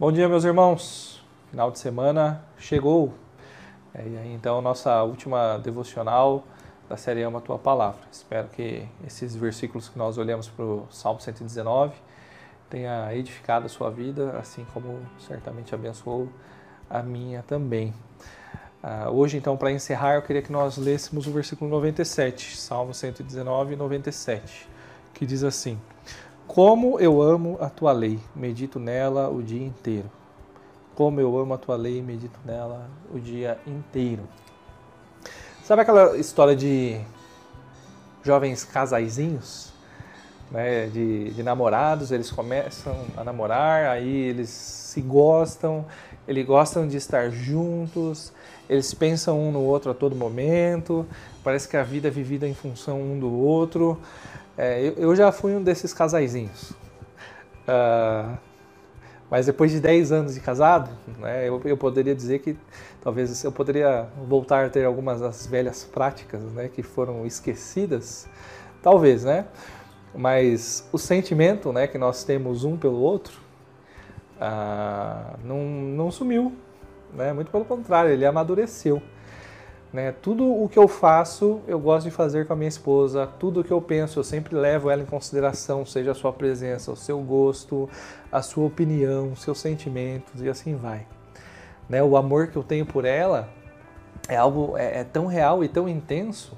Bom dia, meus irmãos. Final de semana chegou. É, então, nossa última devocional da série Ama a Tua Palavra. Espero que esses versículos que nós olhamos para o Salmo 119 tenha edificado a sua vida, assim como certamente abençoou a minha também. Uh, hoje, então, para encerrar, eu queria que nós lêssemos o versículo 97, Salmo 119, 97, que diz assim: como eu amo a tua lei, medito nela o dia inteiro. Como eu amo a tua lei, medito nela o dia inteiro. Sabe aquela história de jovens casaizinhos, né, de, de namorados, eles começam a namorar, aí eles se gostam, eles gostam de estar juntos, eles pensam um no outro a todo momento, parece que a vida é vivida em função um do outro. É, eu, eu, já fui um desses casaizinhos. Uh, mas depois de 10 anos de casado, né, eu, eu, poderia dizer que talvez eu poderia voltar a ter algumas das velhas práticas né, que foram esquecidas. Talvez, né? Mas o sentimento né, que nós temos um pelo outro uh, não, não sumiu. Né? Muito pelo contrário, ele amadureceu. Né? Tudo o que eu faço, eu gosto de fazer com a minha esposa. Tudo o que eu penso, eu sempre levo ela em consideração, seja a sua presença, o seu gosto, a sua opinião, os seus sentimentos e assim vai. Né? O amor que eu tenho por ela é algo é, é tão real e tão intenso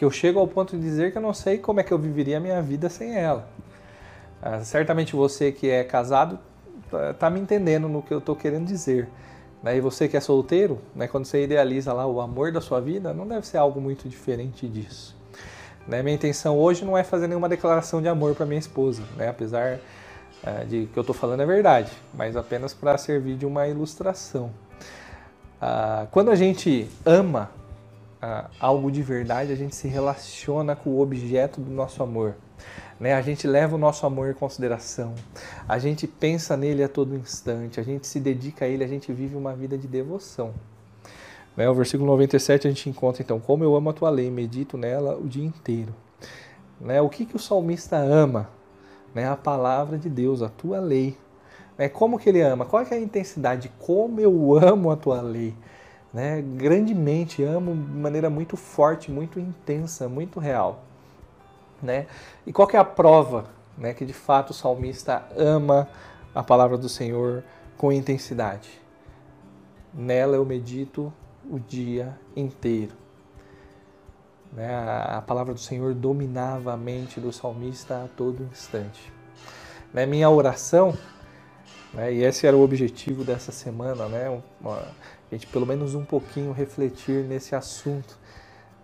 que eu chego ao ponto de dizer que eu não sei como é que eu viveria a minha vida sem ela. Ah, certamente você que é casado está tá me entendendo no que eu estou querendo dizer. Né? E você que é solteiro, né, quando você idealiza lá o amor da sua vida, não deve ser algo muito diferente disso. Né? Minha intenção hoje não é fazer nenhuma declaração de amor para minha esposa, né? apesar uh, de que eu estou falando é verdade, mas apenas para servir de uma ilustração. Uh, quando a gente ama algo de verdade, a gente se relaciona com o objeto do nosso amor. Né? A gente leva o nosso amor em consideração, a gente pensa nele a todo instante, a gente se dedica a ele, a gente vive uma vida de devoção. Né? O versículo 97 a gente encontra então: Como eu amo a tua lei, medito nela o dia inteiro. Né? O que, que o salmista ama? Né? A palavra de Deus, a tua lei. Né? Como que ele ama? Qual é a intensidade? Como eu amo a tua lei. Né? Grandemente, amo de maneira muito forte, muito intensa, muito real. Né? E qual é a prova né, que de fato o salmista ama a palavra do Senhor com intensidade? Nela eu medito o dia inteiro. Né? A, palavra do Senhor dominava a mente do salmista a todo instante. Né? Minha oração, né, e esse era o objetivo dessa semana, né, uma, a gente pelo menos um pouquinho refletir nesse assunto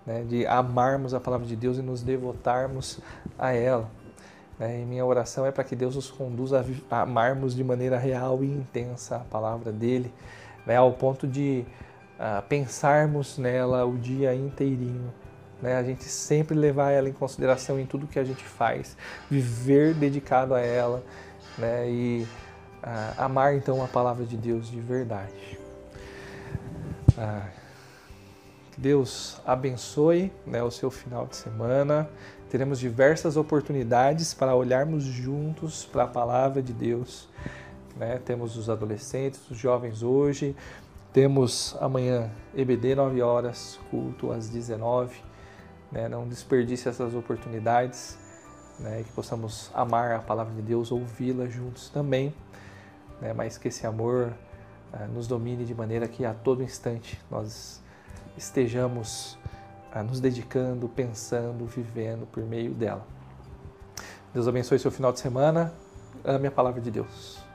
né, de amarmos a palavra de Deus e nos devotarmos a ela. Né, e minha oração é para que Deus nos conduza a amarmos de maneira real e intensa a palavra dele, né, ao ponto de uh, pensarmos nela o dia inteirinho. Né, a gente sempre levar ela em consideração em tudo que a gente faz, viver dedicado a ela né, e uh, amar então a palavra de Deus de verdade. Uh, Deus abençoe né, o seu final de semana. Teremos diversas oportunidades para olharmos juntos para a palavra de Deus. Né? Temos os adolescentes, os jovens hoje. Temos amanhã EBD 9 horas, culto às 19. Né? Não desperdice essas oportunidades. Né? Que possamos amar a palavra de Deus, ouvi-la juntos também. Né? Mas que esse amor uh, nos domine de maneira que a todo instante nós estejamos ah, nos dedicando, pensando, vivendo por meio dela. Deus abençoe seu final de semana. Ame a palavra de Deus.